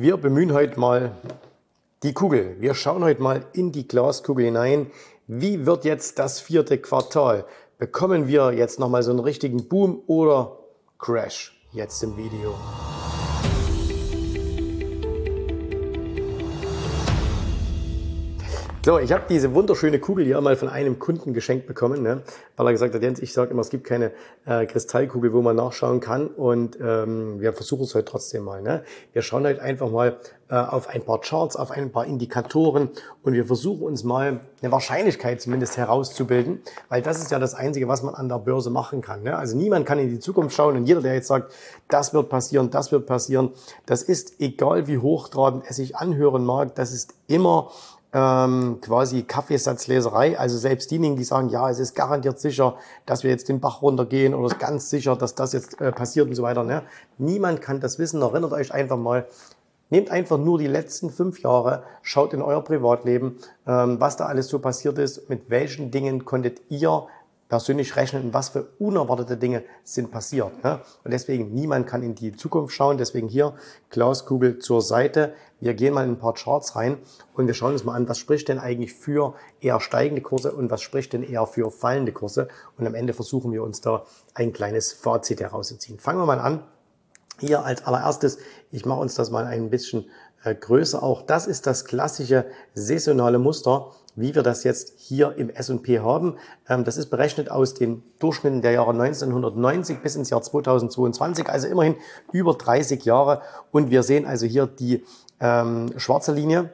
Wir bemühen heute mal die Kugel. Wir schauen heute mal in die Glaskugel hinein. Wie wird jetzt das vierte Quartal? Bekommen wir jetzt nochmal so einen richtigen Boom oder Crash jetzt im Video? So, ich habe diese wunderschöne Kugel hier mal von einem Kunden geschenkt bekommen, ne? weil er gesagt hat, Jens, ich sage immer, es gibt keine äh, Kristallkugel, wo man nachschauen kann und ähm, wir versuchen es heute trotzdem mal. Ne? Wir schauen halt einfach mal äh, auf ein paar Charts, auf ein paar Indikatoren und wir versuchen uns mal eine Wahrscheinlichkeit zumindest herauszubilden, weil das ist ja das Einzige, was man an der Börse machen kann. Ne? Also niemand kann in die Zukunft schauen und jeder, der jetzt sagt, das wird passieren, das wird passieren, das ist egal, wie hochtrabend es sich anhören mag, das ist immer ähm, quasi Kaffeesatzleserei. Also selbst diejenigen, die sagen, ja, es ist garantiert sicher, dass wir jetzt den Bach runtergehen oder es ist ganz sicher, dass das jetzt äh, passiert und so weiter. Ne? Niemand kann das wissen. Erinnert euch einfach mal, nehmt einfach nur die letzten fünf Jahre, schaut in euer Privatleben, ähm, was da alles so passiert ist, mit welchen Dingen konntet ihr persönlich rechnen, was für unerwartete Dinge sind passiert. Ne? Und deswegen, niemand kann in die Zukunft schauen. Deswegen hier Klauskugel zur Seite. Wir gehen mal in ein paar Charts rein und wir schauen uns mal an, was spricht denn eigentlich für eher steigende Kurse und was spricht denn eher für fallende Kurse. Und am Ende versuchen wir uns da ein kleines Fazit herauszuziehen. Fangen wir mal an. Hier als allererstes, ich mache uns das mal ein bisschen äh, größer. Auch das ist das klassische saisonale Muster wie wir das jetzt hier im S&P haben. Ähm, das ist berechnet aus den Durchschnitten der Jahre 1990 bis ins Jahr 2022, also immerhin über 30 Jahre. Und wir sehen also hier die ähm, schwarze Linie.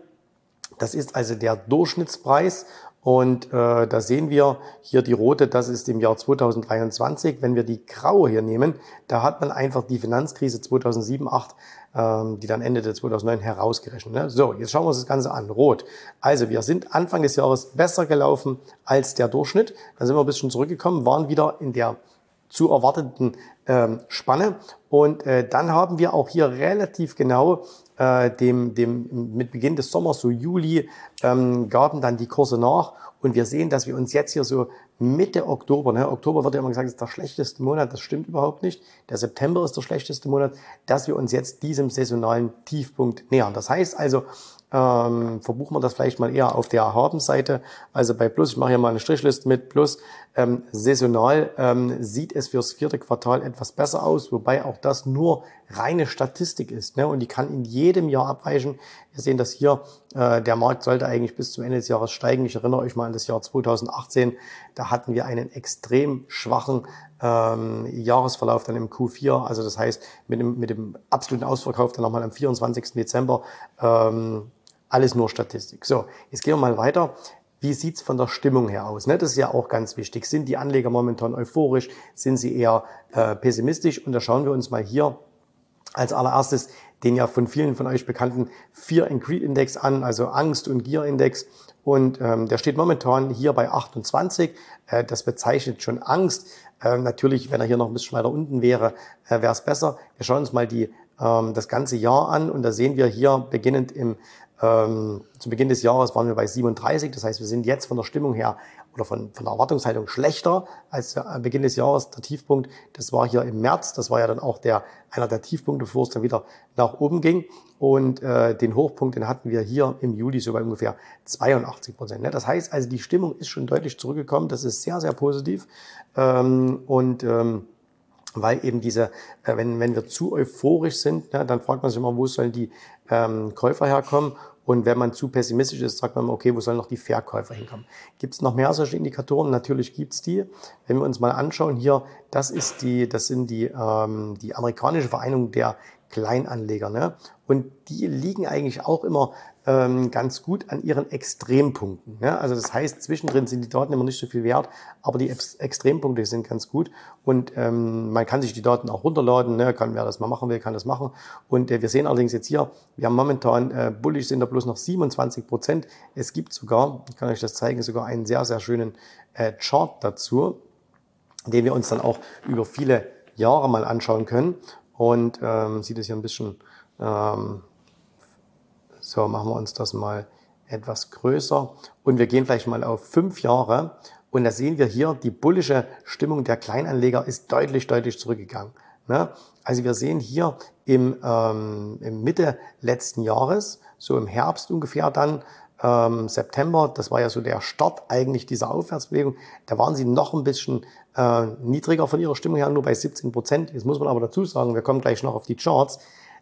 Das ist also der Durchschnittspreis und äh, da sehen wir hier die rote, das ist im Jahr 2023. Wenn wir die graue hier nehmen, da hat man einfach die Finanzkrise 2007, 2008, ähm, die dann endete 2009, herausgerechnet. Ne? So, jetzt schauen wir uns das Ganze an. Rot. Also wir sind Anfang des Jahres besser gelaufen als der Durchschnitt. Dann sind wir ein bisschen zurückgekommen, waren wieder in der zu erwarteten ähm, Spanne. Und äh, dann haben wir auch hier relativ genau äh, dem, dem, mit Beginn des Sommers, so Juli, ähm, gaben dann die Kurse nach. Und wir sehen, dass wir uns jetzt hier so Mitte Oktober, ne, Oktober wird ja immer gesagt, ist der schlechteste Monat, das stimmt überhaupt nicht. Der September ist der schlechteste Monat, dass wir uns jetzt diesem saisonalen Tiefpunkt nähern. Das heißt also, ähm, verbuchen wir das vielleicht mal eher auf der Habenseite. Also bei Plus, ich mache hier mal eine Strichliste mit Plus, ähm, saisonal ähm, sieht es fürs vierte Quartal etwas besser aus, wobei auch das nur reine Statistik ist. Ne? Und die kann in jedem Jahr abweichen. Wir sehen das hier, äh, der Markt sollte eigentlich bis zum Ende des Jahres steigen. Ich erinnere euch mal an das Jahr 2018. Da hatten wir einen extrem schwachen ähm, Jahresverlauf dann im Q4. Also das heißt, mit dem, mit dem absoluten Ausverkauf dann nochmal am 24. Dezember ähm, alles nur Statistik. So, jetzt gehen wir mal weiter. Wie sieht's von der Stimmung her aus? Ne? Das ist ja auch ganz wichtig. Sind die Anleger momentan euphorisch? Sind sie eher äh, pessimistisch? Und da schauen wir uns mal hier als allererstes den ja von vielen von euch bekannten Fear and Greed Index an, also Angst- und Gier-Index. Und ähm, der steht momentan hier bei 28. Äh, das bezeichnet schon Angst. Äh, natürlich, wenn er hier noch ein bisschen weiter unten wäre, äh, wäre es besser. Wir schauen uns mal die, ähm, das ganze Jahr an und da sehen wir hier beginnend im ähm, zu Beginn des Jahres waren wir bei 37, das heißt, wir sind jetzt von der Stimmung her oder von, von der Erwartungshaltung schlechter als am Beginn des Jahres. Der Tiefpunkt, das war hier im März, das war ja dann auch der, einer der Tiefpunkte, bevor es dann wieder nach oben ging. Und äh, den Hochpunkt, den hatten wir hier im Juli so bei ungefähr 82 Prozent. Ne? Das heißt also, die Stimmung ist schon deutlich zurückgekommen. Das ist sehr, sehr positiv. Ähm, und ähm, weil eben diese, äh, wenn, wenn wir zu euphorisch sind, ne, dann fragt man sich immer, wo sollen die ähm, Käufer herkommen? Und wenn man zu pessimistisch ist, sagt man, okay, wo sollen noch die Verkäufer hinkommen? Gibt es noch mehr solche Indikatoren? Natürlich gibt's die. Wenn wir uns mal anschauen, hier, das ist die, das sind die, ähm, die amerikanische Vereinigung der Kleinanleger. Ne? Und die liegen eigentlich auch immer ähm, ganz gut an ihren Extrempunkten. Ne? Also das heißt, zwischendrin sind die Daten immer nicht so viel wert, aber die Ex Extrempunkte sind ganz gut. Und ähm, man kann sich die Daten auch runterladen, ne? kann, wer das mal machen will, kann das machen. Und äh, wir sehen allerdings jetzt hier, wir haben momentan, äh, bullish sind da bloß noch 27 Prozent. Es gibt sogar, ich kann euch das zeigen, sogar einen sehr, sehr schönen äh, Chart dazu, den wir uns dann auch über viele Jahre mal anschauen können. Und ähm, sieht es hier ein bisschen, ähm, so machen wir uns das mal etwas größer. Und wir gehen vielleicht mal auf fünf Jahre. Und da sehen wir hier, die bullische Stimmung der Kleinanleger ist deutlich, deutlich zurückgegangen. Ne? Also wir sehen hier im, ähm, im Mitte letzten Jahres, so im Herbst ungefähr dann, ähm, September, das war ja so der Start eigentlich dieser Aufwärtsbewegung, da waren sie noch ein bisschen äh, niedriger von ihrer Stimmung her, nur bei 17 Prozent. Jetzt muss man aber dazu sagen, wir kommen gleich noch auf die Charts,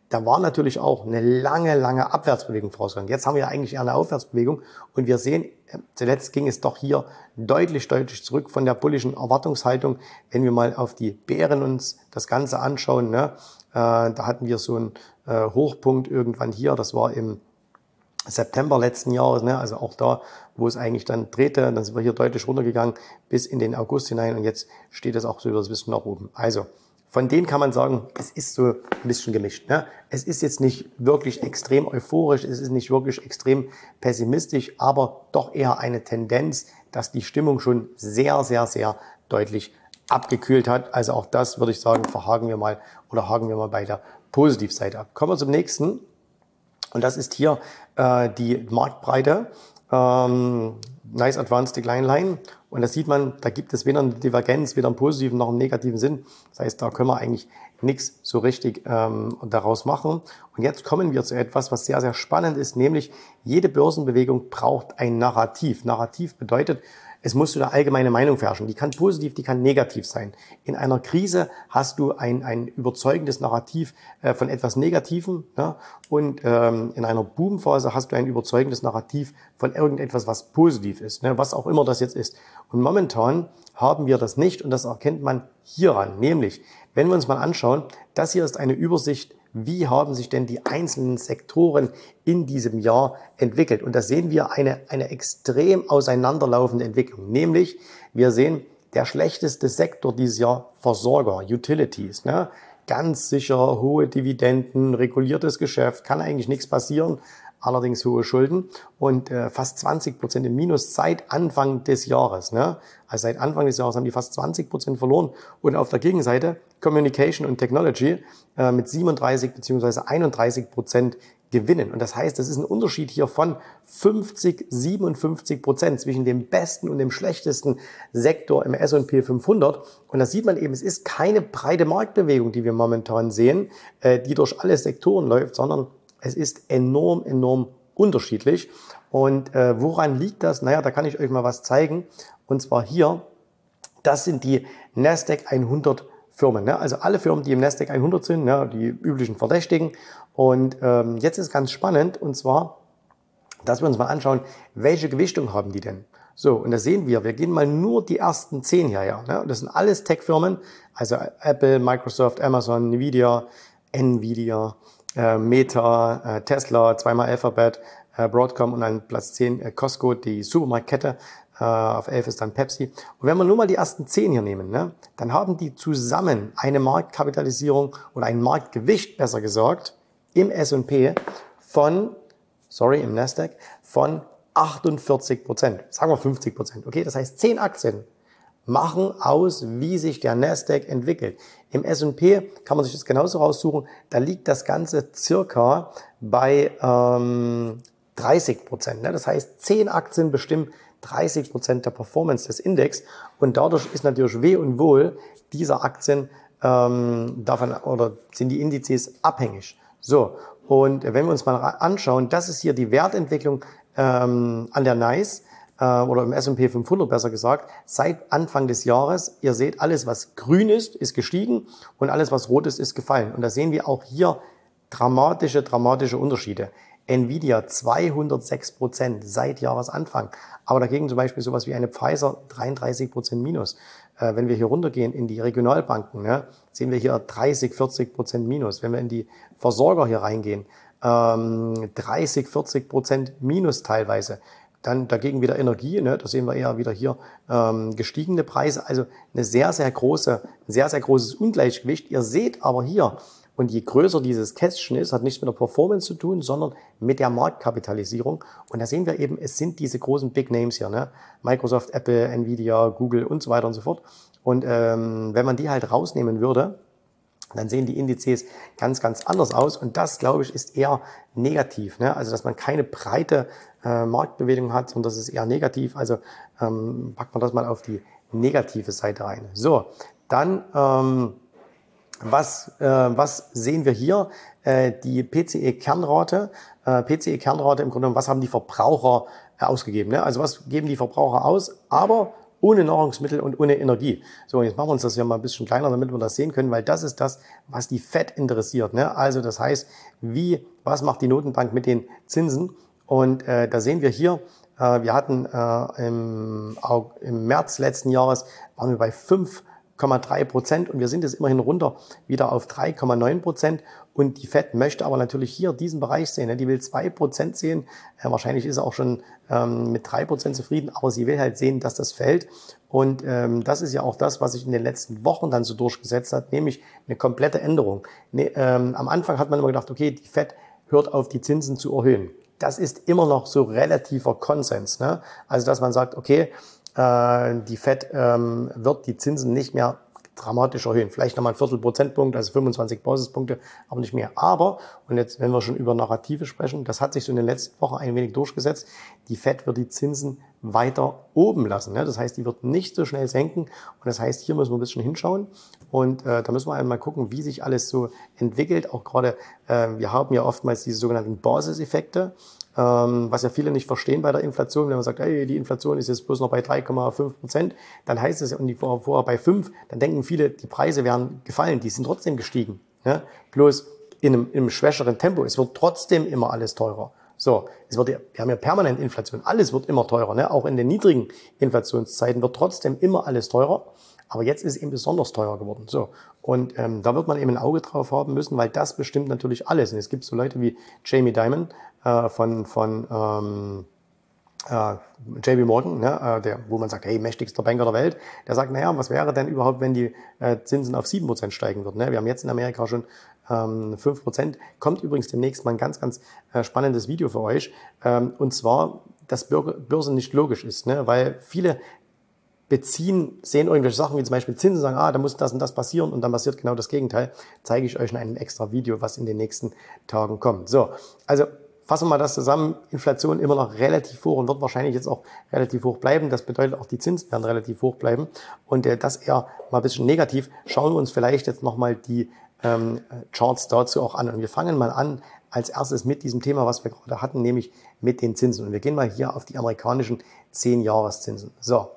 da war natürlich auch eine lange, lange Abwärtsbewegung vorausgegangen. Jetzt haben wir eigentlich eher eine Aufwärtsbewegung und wir sehen, äh, zuletzt ging es doch hier deutlich, deutlich zurück von der bullischen Erwartungshaltung. Wenn wir mal auf die Bären uns das Ganze anschauen, ne, äh, da hatten wir so einen äh, Hochpunkt irgendwann hier, das war im September letzten Jahres, ne, also auch da, wo es eigentlich dann drehte, dann sind wir hier deutlich runtergegangen bis in den August hinein und jetzt steht es auch so über das bisschen nach oben. Also von denen kann man sagen, es ist so ein bisschen gemischt. Ne? Es ist jetzt nicht wirklich extrem euphorisch, es ist nicht wirklich extrem pessimistisch, aber doch eher eine Tendenz, dass die Stimmung schon sehr, sehr, sehr deutlich abgekühlt hat. Also auch das würde ich sagen, verhaken wir mal oder haken wir mal bei der Positivseite ab. Kommen wir zum nächsten. Und das ist hier äh, die Marktbreite. Ähm, nice Advanced Decline Line. Und da sieht man, da gibt es weder eine Divergenz, weder einen positiven noch einen negativen Sinn. Das heißt, da können wir eigentlich nichts so richtig ähm, daraus machen. Und jetzt kommen wir zu etwas, was sehr, sehr spannend ist, nämlich jede Börsenbewegung braucht ein Narrativ. Narrativ bedeutet, es muss eine allgemeine Meinung herrschen. Die kann positiv, die kann negativ sein. In einer Krise hast du ein, ein überzeugendes Narrativ äh, von etwas Negativem ja? und ähm, in einer Boomphase hast du ein überzeugendes Narrativ von irgendetwas, was positiv ist, ne? was auch immer das jetzt ist. Und momentan haben wir das nicht und das erkennt man hieran, nämlich wenn wir uns mal anschauen, das hier ist eine Übersicht wie haben sich denn die einzelnen Sektoren in diesem Jahr entwickelt. Und da sehen wir eine, eine extrem auseinanderlaufende Entwicklung. Nämlich, wir sehen, der schlechteste Sektor dieses Jahr Versorger, Utilities. Ne? Ganz sicher hohe Dividenden, reguliertes Geschäft, kann eigentlich nichts passieren allerdings hohe Schulden und äh, fast 20 Prozent im Minus seit Anfang des Jahres. Ne? Also seit Anfang des Jahres haben die fast 20 Prozent verloren. Und auf der Gegenseite Communication und Technology äh, mit 37 beziehungsweise 31 Prozent gewinnen. Und das heißt, das ist ein Unterschied hier von 50, 57 Prozent zwischen dem besten und dem schlechtesten Sektor im S&P 500. Und da sieht man eben, es ist keine breite Marktbewegung, die wir momentan sehen, äh, die durch alle Sektoren läuft, sondern es ist enorm, enorm unterschiedlich. Und äh, woran liegt das? Naja, da kann ich euch mal was zeigen. Und zwar hier, das sind die Nasdaq 100 Firmen. Ne? Also alle Firmen, die im Nasdaq 100 sind, ne? die üblichen Verdächtigen. Und ähm, jetzt ist ganz spannend, und zwar, dass wir uns mal anschauen, welche Gewichtung haben die denn? So, und da sehen wir, wir gehen mal nur die ersten zehn hierher. Ne? Das sind alles Tech-Firmen, also Apple, Microsoft, Amazon, Nvidia, Nvidia, äh, Meta, äh, Tesla, zweimal Alphabet, äh, Broadcom und dann Platz 10 äh, Costco, die Supermarktkette. Äh, auf 11 ist dann Pepsi. Und wenn wir nur mal die ersten 10 hier nehmen, ne, dann haben die zusammen eine Marktkapitalisierung oder ein Marktgewicht, besser gesagt, im S&P von, sorry, im Nasdaq, von 48 Prozent. Sagen wir 50 Prozent. Okay, das heißt 10 Aktien machen aus, wie sich der Nasdaq entwickelt. Im S&P kann man sich das genauso raussuchen. Da liegt das Ganze circa bei ähm, 30 Prozent. Ne? Das heißt, 10 Aktien bestimmen 30 Prozent der Performance des Index und dadurch ist natürlich weh und wohl dieser Aktien ähm, davon oder sind die Indizes abhängig. So und wenn wir uns mal anschauen, das ist hier die Wertentwicklung ähm, an der NICE äh, oder im S&P 500 besser gesagt, seit Anfang des Jahres. Ihr seht, alles was grün ist, ist gestiegen und alles was rot ist, ist gefallen. Und da sehen wir auch hier dramatische, dramatische Unterschiede. Nvidia 206 Prozent seit Jahresanfang. Aber dagegen zum Beispiel sowas wie eine Pfizer 33 Prozent minus. Äh, wenn wir hier runtergehen in die Regionalbanken, ne, sehen wir hier 30, 40 Prozent minus. Wenn wir in die Versorger hier reingehen, ähm, 30, 40 Prozent minus teilweise. Dann dagegen wieder Energie, ne? da sehen wir eher wieder hier ähm, gestiegene Preise. Also eine sehr, sehr große, sehr, sehr großes Ungleichgewicht. Ihr seht aber hier, und je größer dieses Kästchen ist, hat nichts mit der Performance zu tun, sondern mit der Marktkapitalisierung. Und da sehen wir eben, es sind diese großen Big Names hier, ne? Microsoft, Apple, Nvidia, Google und so weiter und so fort. Und ähm, wenn man die halt rausnehmen würde, dann sehen die Indizes ganz, ganz anders aus. Und das, glaube ich, ist eher negativ. Ne? Also, dass man keine breite äh, Marktbewegung hat, sondern das ist eher negativ. Also ähm, packt man das mal auf die negative Seite rein. So, dann ähm, was, äh, was sehen wir hier? Äh, die PCE-Kernrate. Äh, PCE-Kernrate im Grunde, was haben die Verbraucher äh, ausgegeben? Ne? Also was geben die Verbraucher aus? Aber ohne Nahrungsmittel und ohne Energie. So, jetzt machen wir uns das ja mal ein bisschen kleiner, damit wir das sehen können, weil das ist das, was die FED interessiert. Ne? Also das heißt, wie, was macht die Notenbank mit den Zinsen? Und äh, da sehen wir hier, äh, wir hatten äh, im, im März letzten Jahres, waren wir bei 5,3 Prozent und wir sind jetzt immerhin runter wieder auf 3,9 Prozent. Und die FED möchte aber natürlich hier diesen Bereich sehen. Ne? Die will zwei Prozent sehen. Äh, wahrscheinlich ist er auch schon ähm, mit drei Prozent zufrieden, aber sie will halt sehen, dass das fällt. Und ähm, das ist ja auch das, was sich in den letzten Wochen dann so durchgesetzt hat, nämlich eine komplette Änderung. Ne, ähm, am Anfang hat man immer gedacht, okay, die FED hört auf, die Zinsen zu erhöhen das ist immer noch so relativer Konsens. Ne? Also dass man sagt, okay, äh, die Fed ähm, wird die Zinsen nicht mehr dramatisch erhöhen. Vielleicht nochmal ein Viertel Prozentpunkt, also 25 Basispunkte, aber nicht mehr. Aber, und jetzt, wenn wir schon über Narrative sprechen, das hat sich so in den letzten Wochen ein wenig durchgesetzt. Die Fed wird die Zinsen weiter oben lassen. Ne? Das heißt, die wird nicht so schnell senken. Und das heißt, hier müssen wir ein bisschen hinschauen. Und äh, da müssen wir einmal gucken, wie sich alles so entwickelt. Auch gerade, äh, wir haben ja oftmals diese sogenannten Basiseffekte was ja viele nicht verstehen bei der Inflation. Wenn man sagt, hey, die Inflation ist jetzt bloß noch bei 3,5 Prozent, dann heißt es, und die vorher, vorher bei 5, dann denken viele, die Preise wären gefallen, die sind trotzdem gestiegen. Ja? Bloß in einem, in einem schwächeren Tempo. Es wird trotzdem immer alles teurer. So, es wird, wir haben ja permanent Inflation. Alles wird immer teurer. Ne? Auch in den niedrigen Inflationszeiten wird trotzdem immer alles teurer. Aber jetzt ist eben besonders teuer geworden. So. Und ähm, da wird man eben ein Auge drauf haben müssen, weil das bestimmt natürlich alles. Und es gibt so Leute wie Jamie Dimon äh, von, von ähm, äh, JB Morgan, ne, äh, der, wo man sagt, hey, mächtigster Banker der Welt, der sagt, naja, was wäre denn überhaupt, wenn die äh, Zinsen auf 7% steigen würden? Ne? Wir haben jetzt in Amerika schon ähm, 5%. Kommt übrigens demnächst mal ein ganz, ganz äh, spannendes Video für euch. Ähm, und zwar, dass Börse nicht logisch ist, ne? weil viele beziehen, sehen irgendwelche Sachen wie zum Beispiel Zinsen, sagen, ah, da muss das und das passieren und dann passiert genau das Gegenteil. Zeige ich euch in einem extra Video, was in den nächsten Tagen kommt. So, also fassen wir mal das zusammen. Inflation immer noch relativ hoch und wird wahrscheinlich jetzt auch relativ hoch bleiben. Das bedeutet auch die Zinsen werden relativ hoch bleiben. Und äh, das eher mal ein bisschen negativ. Schauen wir uns vielleicht jetzt nochmal die ähm, Charts dazu auch an. Und wir fangen mal an als erstes mit diesem Thema, was wir gerade hatten, nämlich mit den Zinsen. Und wir gehen mal hier auf die amerikanischen 10-Jahres-Zinsen. So,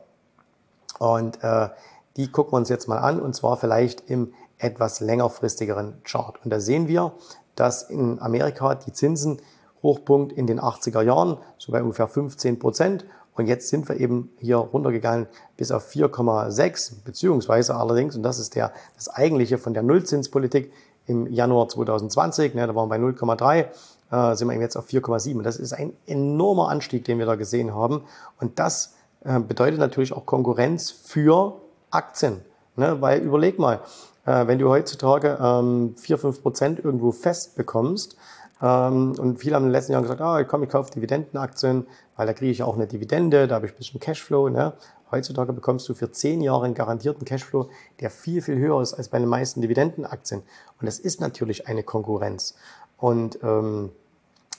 und äh, die gucken wir uns jetzt mal an und zwar vielleicht im etwas längerfristigeren Chart. Und da sehen wir, dass in Amerika die Zinsen Hochpunkt in den 80er Jahren, so bei ungefähr 15 Prozent. Und jetzt sind wir eben hier runtergegangen bis auf 4,6, beziehungsweise allerdings, und das ist der, das eigentliche von der Nullzinspolitik im Januar 2020, ne, da waren wir bei 0,3, äh, sind wir eben jetzt auf 4,7. Das ist ein enormer Anstieg, den wir da gesehen haben. Und das äh, bedeutet natürlich auch Konkurrenz für Aktien. Ne? Weil überleg mal, äh, wenn du heutzutage ähm, 4, 5 Prozent irgendwo fest bekommst, ähm, und viele haben in den letzten Jahren gesagt, ah, komm, ich kaufe Dividendenaktien, weil da kriege ich auch eine Dividende, da habe ich ein bisschen Cashflow. Ne? Heutzutage bekommst du für zehn Jahre einen garantierten Cashflow, der viel, viel höher ist als bei den meisten Dividendenaktien. Und das ist natürlich eine Konkurrenz. Und ähm,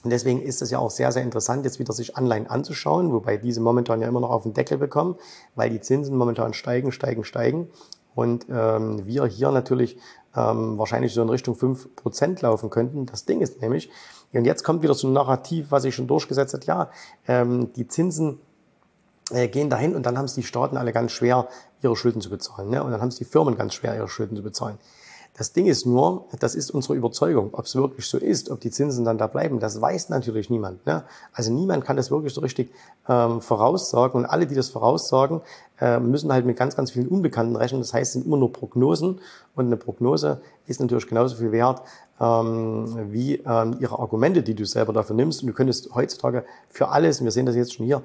und deswegen ist es ja auch sehr, sehr interessant, jetzt wieder sich Anleihen anzuschauen, wobei diese momentan ja immer noch auf den Deckel bekommen, weil die Zinsen momentan steigen, steigen, steigen. Und ähm, wir hier natürlich ähm, wahrscheinlich so in Richtung fünf Prozent laufen könnten. Das Ding ist nämlich, und jetzt kommt wieder so ein Narrativ, was sich schon durchgesetzt hat, ja, ähm, die Zinsen äh, gehen dahin und dann haben es die Staaten alle ganz schwer, ihre Schulden zu bezahlen. Ne? Und dann haben es die Firmen ganz schwer, ihre Schulden zu bezahlen. Das Ding ist nur, das ist unsere Überzeugung. Ob es wirklich so ist, ob die Zinsen dann da bleiben, das weiß natürlich niemand. Ne? Also niemand kann das wirklich so richtig ähm, voraussagen. Und alle, die das voraussagen, äh, müssen halt mit ganz, ganz vielen Unbekannten rechnen. Das heißt, es sind immer nur Prognosen. Und eine Prognose ist natürlich genauso viel wert ähm, wie ähm, ihre Argumente, die du selber dafür nimmst. Und du könntest heutzutage für alles, wir sehen das jetzt schon hier,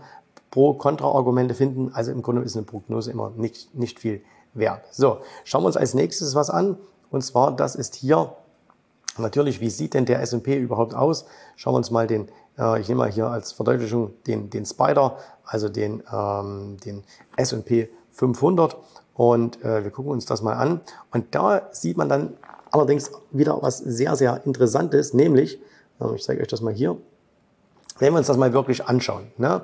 Pro-Kontra-Argumente finden. Also im Grunde ist eine Prognose immer nicht, nicht viel wert. So, schauen wir uns als nächstes was an. Und zwar, das ist hier natürlich, wie sieht denn der S&P überhaupt aus? Schauen wir uns mal den, äh, ich nehme mal hier als Verdeutlichung den, den Spider, also den, ähm, den S&P 500 und äh, wir gucken uns das mal an. Und da sieht man dann allerdings wieder was sehr, sehr Interessantes, nämlich, äh, ich zeige euch das mal hier, wenn wir uns das mal wirklich anschauen. Ne?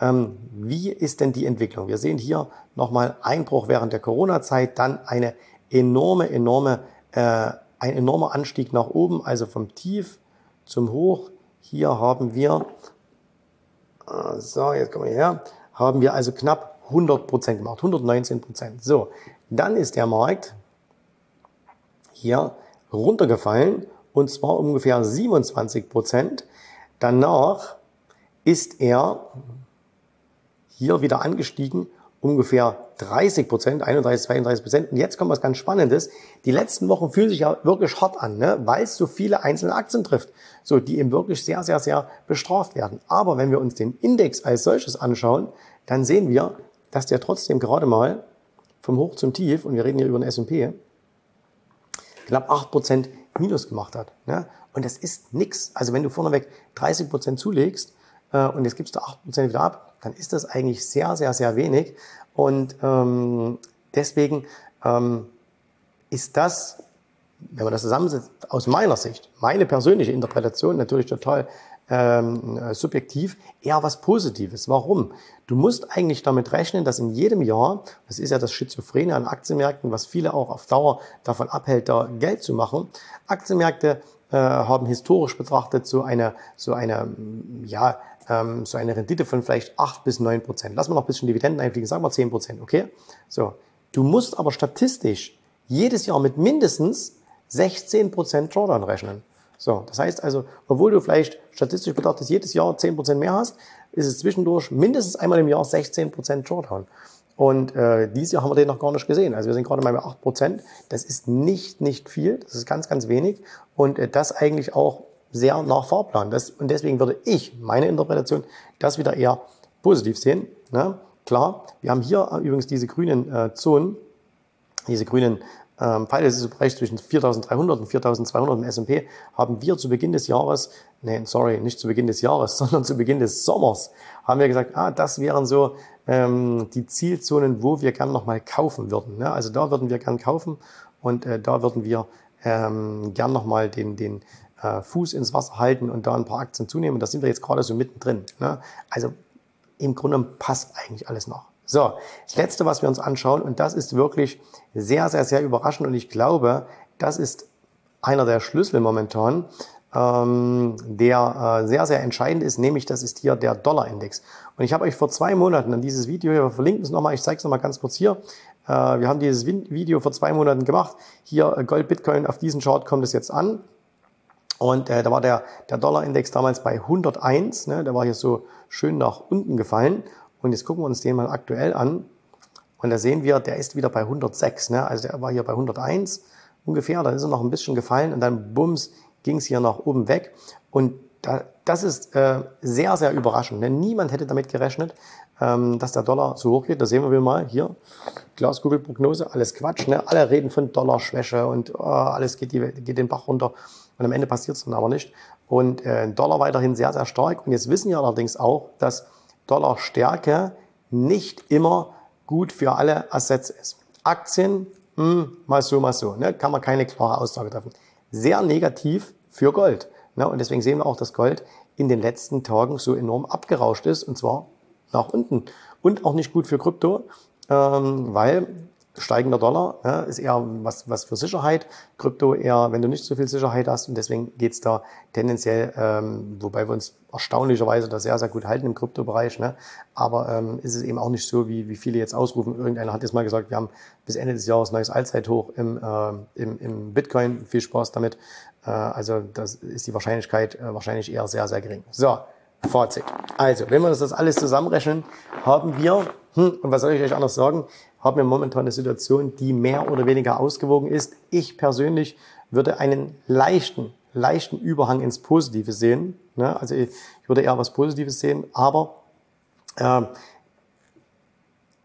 Ähm, wie ist denn die Entwicklung? Wir sehen hier nochmal Einbruch während der Corona-Zeit, dann eine enorme, enorme äh, ein enormer Anstieg nach oben, also vom Tief zum Hoch. Hier haben wir, äh, so, jetzt kommen wir her, haben wir also knapp 100 Prozent gemacht, 119 Prozent. So, dann ist der Markt hier runtergefallen und zwar ungefähr 27 Prozent. Danach ist er hier wieder angestiegen, ungefähr 30 Prozent, 31, 32 Prozent. Und jetzt kommt was ganz Spannendes. Die letzten Wochen fühlen sich ja wirklich hart an, ne? weil es so viele einzelne Aktien trifft, so die eben wirklich sehr, sehr, sehr bestraft werden. Aber wenn wir uns den Index als solches anschauen, dann sehen wir, dass der trotzdem gerade mal vom Hoch zum Tief, und wir reden hier über den S&P, knapp 8% Minus gemacht hat. Ne? Und das ist nix. Also wenn du vorneweg 30% zulegst äh, und jetzt gibst du 8% wieder ab, dann ist das eigentlich sehr, sehr, sehr wenig. Und ähm, deswegen ähm, ist das, wenn man das zusammensetzt, aus meiner Sicht, meine persönliche Interpretation natürlich total ähm, äh, subjektiv eher was Positives. Warum? Du musst eigentlich damit rechnen, dass in jedem Jahr, das ist ja das Schizophrene an Aktienmärkten, was viele auch auf Dauer davon abhält, da Geld zu machen. Aktienmärkte äh, haben historisch betrachtet so eine, so eine, ja, ähm, so eine Rendite von vielleicht acht bis neun Prozent. Lass mal noch ein bisschen Dividenden einfliegen, sagen wir zehn Prozent, okay? So. Du musst aber statistisch jedes Jahr mit mindestens 16 Prozent Drawdown rechnen. So, das heißt also, obwohl du vielleicht statistisch betrachtet jedes Jahr 10% mehr hast, ist es zwischendurch mindestens einmal im Jahr 16% Drawdown. Und äh, dieses Jahr haben wir den noch gar nicht gesehen. Also wir sind gerade mal bei 8%. Das ist nicht, nicht viel. Das ist ganz, ganz wenig. Und äh, das eigentlich auch sehr nach Fahrplan. Das, und deswegen würde ich, meine Interpretation, das wieder eher positiv sehen. Ne? Klar, wir haben hier übrigens diese grünen äh, Zonen, diese grünen ähm, Pfeile ist im Bereich zwischen 4.300 und 4.200 im S&P, haben wir zu Beginn des Jahres, nee, sorry, nicht zu Beginn des Jahres, sondern zu Beginn des Sommers, haben wir gesagt, ah, das wären so ähm, die Zielzonen, wo wir gern nochmal kaufen würden. Ne? Also da würden wir gern kaufen und äh, da würden wir ähm, gern nochmal den, den äh, Fuß ins Wasser halten und da ein paar Aktien zunehmen. Und da sind wir jetzt gerade so mittendrin. Ne? Also im Grunde passt eigentlich alles noch. So, das Letzte, was wir uns anschauen, und das ist wirklich sehr, sehr, sehr überraschend und ich glaube, das ist einer der Schlüssel momentan, ähm, der äh, sehr, sehr entscheidend ist, nämlich das ist hier der Dollarindex. Und ich habe euch vor zwei Monaten an dieses Video, hier verlinken es nochmal, ich zeige es nochmal ganz kurz hier, äh, wir haben dieses Video vor zwei Monaten gemacht, hier äh, Gold, Bitcoin, auf diesen Chart kommt es jetzt an. Und äh, da war der, der Dollarindex damals bei 101, ne, der war hier so schön nach unten gefallen. Und jetzt gucken wir uns den mal aktuell an. Und da sehen wir, der ist wieder bei 106. Ne? Also der war hier bei 101 ungefähr. Dann ist er noch ein bisschen gefallen und dann bums ging es hier nach oben weg. Und da, das ist äh, sehr, sehr überraschend. Ne? Niemand hätte damit gerechnet, ähm, dass der Dollar so hoch geht. Da sehen wir mal hier, Glaskugelprognose, alles Quatsch. Ne? Alle reden von Dollarschwäche und oh, alles geht, die, geht den Bach runter. Und am Ende passiert es dann aber nicht. Und äh, Dollar weiterhin sehr, sehr stark. Und jetzt wissen wir allerdings auch, dass Dollarstärke nicht immer gut für alle Assets ist. Aktien, mh, hm, mal so, mal so, ne? kann man keine klare Aussage treffen. Sehr negativ für Gold. Ne? Und deswegen sehen wir auch, dass Gold in den letzten Tagen so enorm abgerauscht ist, und zwar nach unten. Und auch nicht gut für Krypto, ähm, weil steigender Dollar ja, ist eher was, was für Sicherheit. Krypto eher, wenn du nicht so viel Sicherheit hast. Und deswegen geht's da tendenziell, ähm, wobei wir uns erstaunlicherweise da sehr, sehr gut halten im Kryptobereich. Ne? Aber ähm, ist es eben auch nicht so, wie, wie viele jetzt ausrufen. Irgendeiner hat jetzt mal gesagt, wir haben bis Ende des Jahres neues Allzeithoch im, äh, im, im Bitcoin. Viel Spaß damit. Äh, also das ist die Wahrscheinlichkeit äh, wahrscheinlich eher sehr, sehr gering. So, Fazit. Also, wenn wir uns das alles zusammenrechnen, haben wir, hm, und was soll ich euch anders sagen, haben wir momentan eine Situation, die mehr oder weniger ausgewogen ist. Ich persönlich würde einen leichten, leichten Überhang ins Positive sehen. Ne? Also ich würde eher was Positives sehen, aber äh,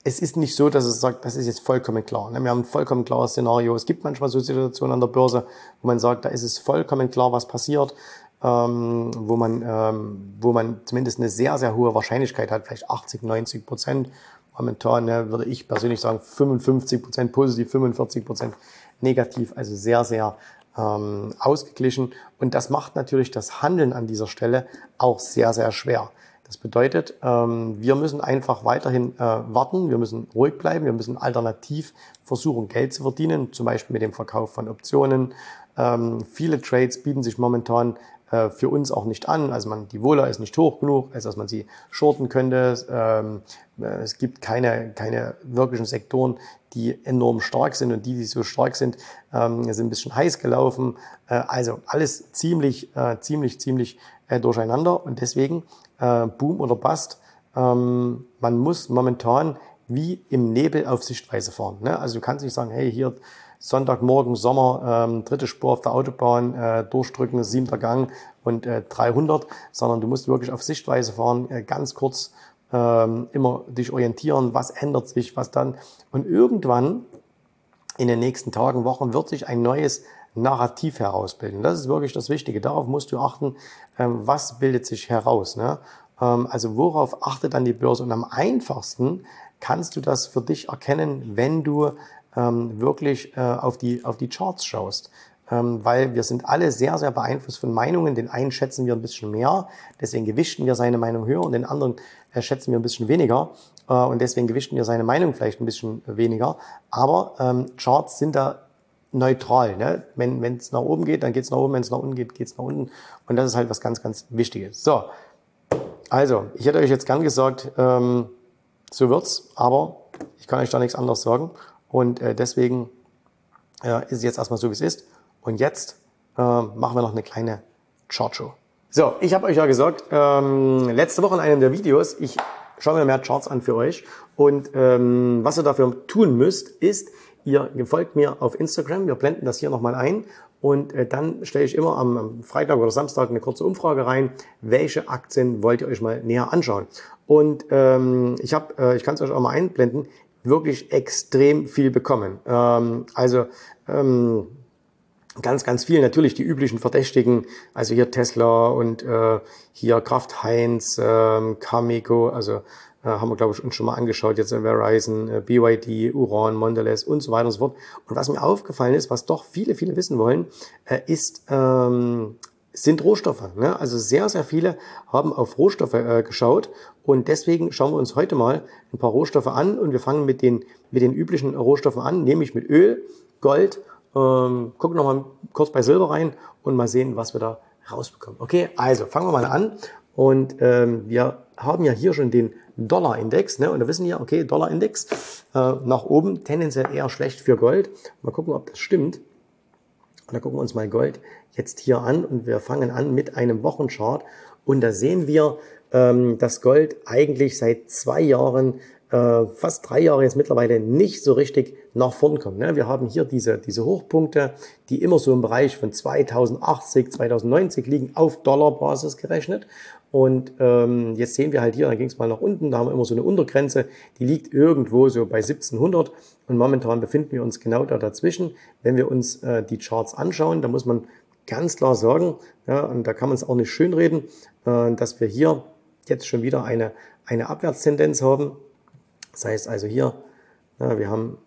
es ist nicht so, dass es sagt, das ist jetzt vollkommen klar. Ne? Wir haben ein vollkommen klares Szenario. Es gibt manchmal so Situationen an der Börse, wo man sagt, da ist es vollkommen klar, was passiert, ähm, wo man, ähm, wo man zumindest eine sehr, sehr hohe Wahrscheinlichkeit hat, vielleicht 80, 90 Prozent, Momentan ne, würde ich persönlich sagen 55 Prozent positiv, 45 Prozent negativ, also sehr, sehr ähm, ausgeglichen. Und das macht natürlich das Handeln an dieser Stelle auch sehr, sehr schwer. Das bedeutet, ähm, wir müssen einfach weiterhin äh, warten, wir müssen ruhig bleiben, wir müssen alternativ versuchen, Geld zu verdienen, zum Beispiel mit dem Verkauf von Optionen. Ähm, viele Trades bieten sich momentan äh, für uns auch nicht an. Also man, die Wohler ist nicht hoch genug, als dass man sie shorten könnte. Ähm, äh, es gibt keine, keine wirklichen Sektoren, die enorm stark sind und die, die so stark sind, ähm, sind ein bisschen heiß gelaufen. Äh, also alles ziemlich, äh, ziemlich, ziemlich äh, durcheinander und deswegen äh, Boom oder Bust. Ähm, man muss momentan wie im Nebel auf Sichtweise fahren. Ne? Also du kannst nicht sagen, hey, hier Sonntagmorgen, Sommer, ähm, dritte Spur auf der Autobahn, äh, durchdrücken, siebter Gang und äh, 300, sondern du musst wirklich auf Sichtweise fahren, äh, ganz kurz ähm, immer dich orientieren, was ändert sich, was dann. Und irgendwann in den nächsten Tagen, Wochen wird sich ein neues Narrativ herausbilden. Das ist wirklich das Wichtige. Darauf musst du achten, ähm, was bildet sich heraus. Ne? Ähm, also worauf achtet dann die Börse? Und am einfachsten kannst du das für dich erkennen, wenn du ähm, wirklich äh, auf, die, auf die Charts schaust. Ähm, weil wir sind alle sehr, sehr beeinflusst von Meinungen. Den einen schätzen wir ein bisschen mehr, deswegen gewichten wir seine Meinung höher und den anderen äh, schätzen wir ein bisschen weniger äh, und deswegen gewichten wir seine Meinung vielleicht ein bisschen weniger. Aber ähm, Charts sind da neutral. Ne? Wenn es nach oben geht, dann geht es nach oben, wenn es nach unten geht, geht es nach unten. Und das ist halt was ganz, ganz Wichtiges. So, also, ich hätte euch jetzt gern gesagt, ähm, so wird's, aber ich kann euch da nichts anderes sagen. Und äh, deswegen äh, ist es jetzt erstmal so, wie es ist. Und jetzt äh, machen wir noch eine kleine Chartshow. So, ich habe euch ja gesagt, ähm, letzte Woche in einem der Videos, ich schaue mir mehr Charts an für euch. Und ähm, was ihr dafür tun müsst, ist, ihr folgt mir auf Instagram. Wir blenden das hier nochmal ein. Und äh, dann stelle ich immer am, Freitag oder Samstag eine kurze Umfrage rein, welche Aktien wollt ihr euch mal näher anschauen. Und ähm, ich habe, äh, ich kann es euch auch mal einblenden, wirklich extrem viel bekommen. Ähm, also ähm, ganz, ganz viel. Natürlich die üblichen Verdächtigen, also hier Tesla und äh, hier Kraft Heinz, äh, Cameco, also äh, haben wir, glaube ich, uns schon mal angeschaut, jetzt Verizon, äh, BYD, Uran, Mondelez und so weiter und so fort. Und was mir aufgefallen ist, was doch viele, viele wissen wollen, äh, ist, ähm, sind Rohstoffe. Ne? Also sehr, sehr viele haben auf Rohstoffe äh, geschaut und deswegen schauen wir uns heute mal ein paar Rohstoffe an und wir fangen mit den, mit den üblichen Rohstoffen an, nämlich mit Öl, Gold, ähm, gucken nochmal kurz bei Silber rein und mal sehen, was wir da rausbekommen. Okay, also fangen wir mal an und ähm, wir haben ja hier schon den Dollar-Index ne? und da wissen wir, okay, Dollar-Index äh, nach oben tendenziell eher schlecht für Gold. Mal gucken, ob das stimmt. Und da gucken wir uns mal Gold jetzt hier an und wir fangen an mit einem Wochenchart und da sehen wir, ähm, dass Gold eigentlich seit zwei Jahren, äh, fast drei Jahre jetzt mittlerweile nicht so richtig nach vorn kommt. Ne? Wir haben hier diese, diese Hochpunkte, die immer so im Bereich von 2080, 2090 liegen, auf Dollarbasis gerechnet. Und ähm, jetzt sehen wir halt hier, da ging es mal nach unten, da haben wir immer so eine Untergrenze, die liegt irgendwo so bei 1700 und momentan befinden wir uns genau da dazwischen. Wenn wir uns äh, die Charts anschauen, da muss man ganz klar sagen, ja, und da kann man es auch nicht schönreden, äh, dass wir hier jetzt schon wieder eine, eine Abwärtstendenz haben. Das heißt also hier, ja, wir haben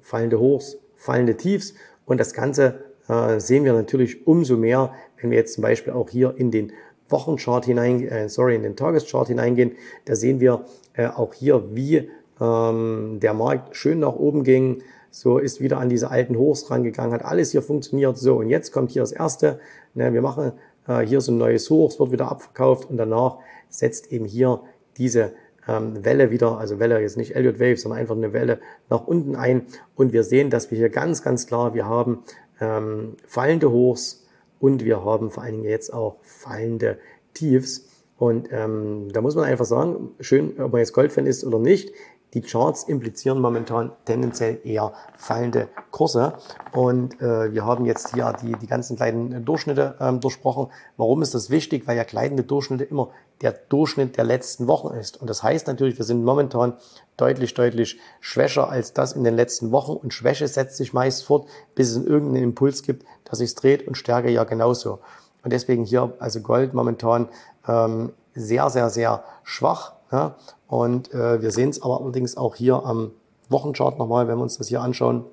fallende Hochs, fallende Tiefs und das Ganze äh, sehen wir natürlich umso mehr, wenn wir jetzt zum Beispiel auch hier in den Wochenchart hinein, äh, sorry, in den Tageschart hineingehen, da sehen wir äh, auch hier, wie ähm, der Markt schön nach oben ging, so ist wieder an diese alten Hochs rangegangen, hat alles hier funktioniert. So, und jetzt kommt hier das erste. Ne, wir machen äh, hier so ein neues Hoch, es wird wieder abverkauft und danach setzt eben hier diese ähm, Welle wieder, also Welle jetzt nicht Elliott Wave, sondern einfach eine Welle nach unten ein. Und wir sehen, dass wir hier ganz, ganz klar, wir haben ähm, fallende Hochs, und wir haben vor allen Dingen jetzt auch fallende Tiefs. Und ähm, da muss man einfach sagen, schön, ob man jetzt Goldfan ist oder nicht, die Charts implizieren momentan tendenziell eher fallende Kurse. Und äh, wir haben jetzt hier die, die ganzen kleinen Durchschnitte ähm, durchsprochen. Warum ist das wichtig? Weil ja gleitende Durchschnitte immer der Durchschnitt der letzten Wochen ist. Und das heißt natürlich, wir sind momentan deutlich, deutlich schwächer als das in den letzten Wochen. Und Schwäche setzt sich meist fort, bis es irgendeinen Impuls gibt, dass sich dreht und Stärke ja genauso. Und deswegen hier also Gold momentan ähm, sehr, sehr, sehr schwach. Ja? Und äh, wir sehen es aber allerdings auch hier am Wochenchart nochmal, wenn wir uns das hier anschauen,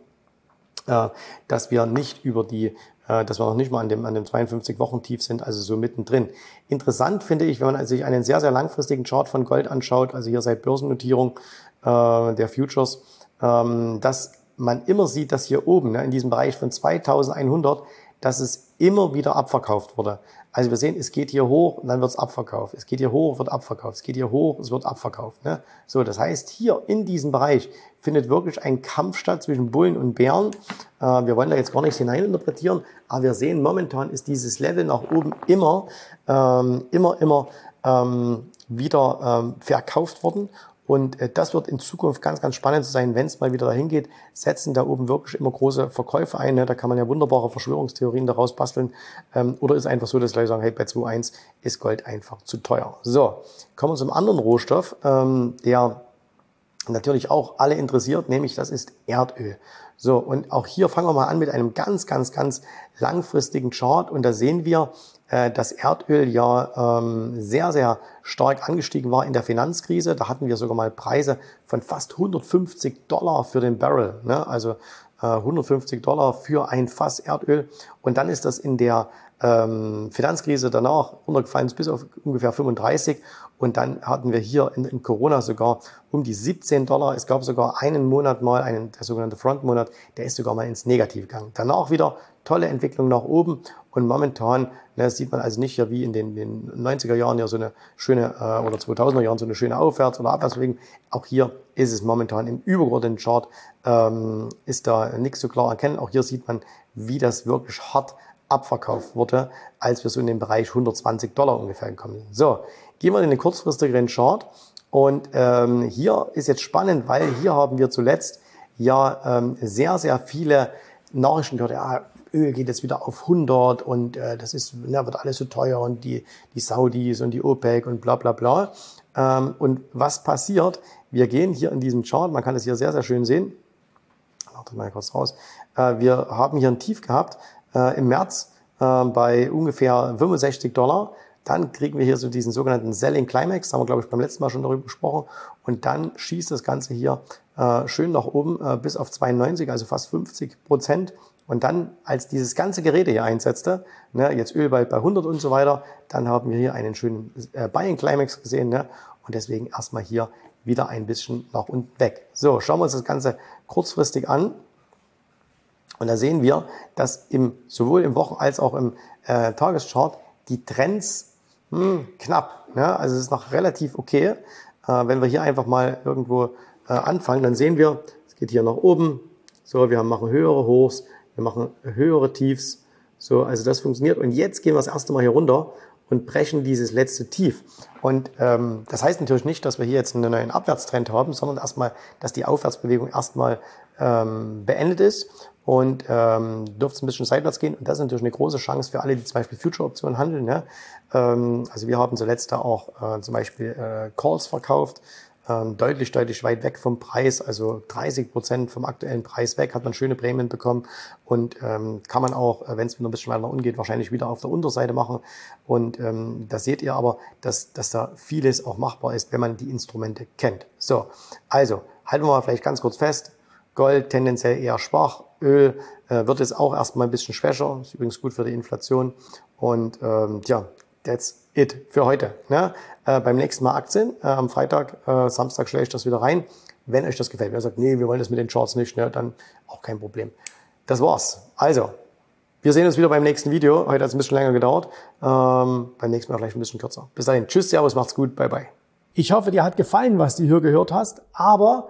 äh, dass wir nicht über die äh, dass wir noch nicht mal an dem, an dem 52-Wochen-Tief sind, also so mittendrin. Interessant finde ich, wenn man sich einen sehr, sehr langfristigen Chart von Gold anschaut, also hier seit Börsennotierung äh, der Futures, ähm, dass man immer sieht, dass hier oben ne, in diesem Bereich von 2100, dass es immer wieder abverkauft wurde. Also wir sehen, es geht hier hoch und dann wird es abverkauft. Es geht hier hoch, wird abverkauft. Es geht hier hoch, es wird abverkauft. Ne? So, das heißt, hier in diesem Bereich findet wirklich ein Kampf statt zwischen Bullen und Bären. Äh, wir wollen da jetzt gar nichts hineininterpretieren, aber wir sehen, momentan ist dieses Level nach oben immer, ähm, immer, immer ähm, wieder ähm, verkauft worden und äh, das wird in Zukunft ganz, ganz spannend sein, wenn es mal wieder dahin geht, setzen da oben wirklich immer große Verkäufe ein. Ne? Da kann man ja wunderbare Verschwörungstheorien daraus basteln. Ähm, oder ist einfach so, dass Leute sagen, hey, bei 2.1 ist Gold einfach zu teuer. So, kommen wir zum anderen Rohstoff, ähm, der natürlich auch alle interessiert, nämlich das ist Erdöl. So, und auch hier fangen wir mal an mit einem ganz, ganz, ganz langfristigen Chart. Und da sehen wir, äh, dass Erdöl ja ähm, sehr, sehr stark angestiegen war in der Finanzkrise. Da hatten wir sogar mal Preise von fast 150 Dollar für den Barrel. Ne? Also äh, 150 Dollar für ein Fass Erdöl. Und dann ist das in der ähm, Finanzkrise danach runtergefallen bis auf ungefähr 35. Und dann hatten wir hier in, in, Corona sogar um die 17 Dollar. Es gab sogar einen Monat mal, einen, der sogenannte Frontmonat, der ist sogar mal ins Negative gegangen. Danach wieder tolle Entwicklung nach oben. Und momentan ne, sieht man also nicht ja wie in den, den 90er Jahren ja so eine schöne, äh, oder 2000er Jahren so eine schöne Aufwärts- oder Abwärtsbewegung. Auch hier ist es momentan im übergeordneten Chart, ähm, ist da nichts so klar erkennen. Auch hier sieht man, wie das wirklich hart abverkauft wurde, als wir so in den Bereich 120 Dollar ungefähr gekommen sind. So, gehen wir in den kurzfristigeren Chart. Und ähm, hier ist jetzt spannend, weil hier haben wir zuletzt ja ähm, sehr, sehr viele Nachrichten gehört, ja, Öl geht jetzt wieder auf 100 und äh, das ist, na, wird alles so teuer und die, die Saudis und die OPEC und bla bla bla. Ähm, und was passiert? Wir gehen hier in diesem Chart, man kann es hier sehr, sehr schön sehen. Warte mal kurz raus. Äh, wir haben hier ein Tief gehabt äh, im März äh, bei ungefähr 65 Dollar. Dann kriegen wir hier so diesen sogenannten Selling Climax, haben wir glaube ich beim letzten Mal schon darüber gesprochen. Und dann schießt das Ganze hier äh, schön nach oben äh, bis auf 92, also fast 50 Prozent. Und dann, als dieses ganze Gerede hier einsetzte, ne, jetzt Öl bald bei 100 und so weiter, dann haben wir hier einen schönen äh, Buying Climax gesehen. Ne, und deswegen erstmal hier wieder ein bisschen nach unten weg. So, schauen wir uns das Ganze kurzfristig an. Und da sehen wir, dass im, sowohl im Wochen- als auch im äh, Tageschart die Trends hm, knapp. Ne? Also es ist noch relativ okay. Äh, wenn wir hier einfach mal irgendwo äh, anfangen, dann sehen wir, es geht hier nach oben. So, wir machen höhere Hochs, wir machen höhere Tiefs. So, also das funktioniert. Und jetzt gehen wir das erste Mal hier runter und brechen dieses letzte Tief. Und ähm, das heißt natürlich nicht, dass wir hier jetzt einen neuen Abwärtstrend haben, sondern erstmal, dass die Aufwärtsbewegung erstmal ähm, beendet ist und ähm, dürfte es ein bisschen seitwärts gehen. Und das ist natürlich eine große Chance für alle, die zum Beispiel Future-Optionen handeln. Ja? Ähm, also wir haben zuletzt da auch äh, zum Beispiel äh, Calls verkauft, ähm, deutlich, deutlich weit weg vom Preis, also 30 Prozent vom aktuellen Preis weg, hat man schöne Prämien bekommen und ähm, kann man auch, äh, wenn es wieder ein bisschen weiter umgeht, wahrscheinlich wieder auf der Unterseite machen. Und ähm, da seht ihr aber, dass, dass da vieles auch machbar ist, wenn man die Instrumente kennt. So, also halten wir mal vielleicht ganz kurz fest. Gold tendenziell eher schwach, Öl äh, wird jetzt auch erstmal ein bisschen schwächer, ist übrigens gut für die Inflation. Und ähm, ja, that's it für heute. Ne? Äh, beim nächsten Mal Aktien, äh, am Freitag, äh, Samstag stelle ich das wieder rein. Wenn euch das gefällt, wer sagt, nee, wir wollen das mit den Charts nicht, ne, dann auch kein Problem. Das war's. Also, wir sehen uns wieder beim nächsten Video. Heute hat es ein bisschen länger gedauert. Ähm, beim nächsten Mal vielleicht ein bisschen kürzer. Bis dahin. Tschüss, Servus, macht's gut. Bye, bye. Ich hoffe, dir hat gefallen, was du hier gehört hast. Aber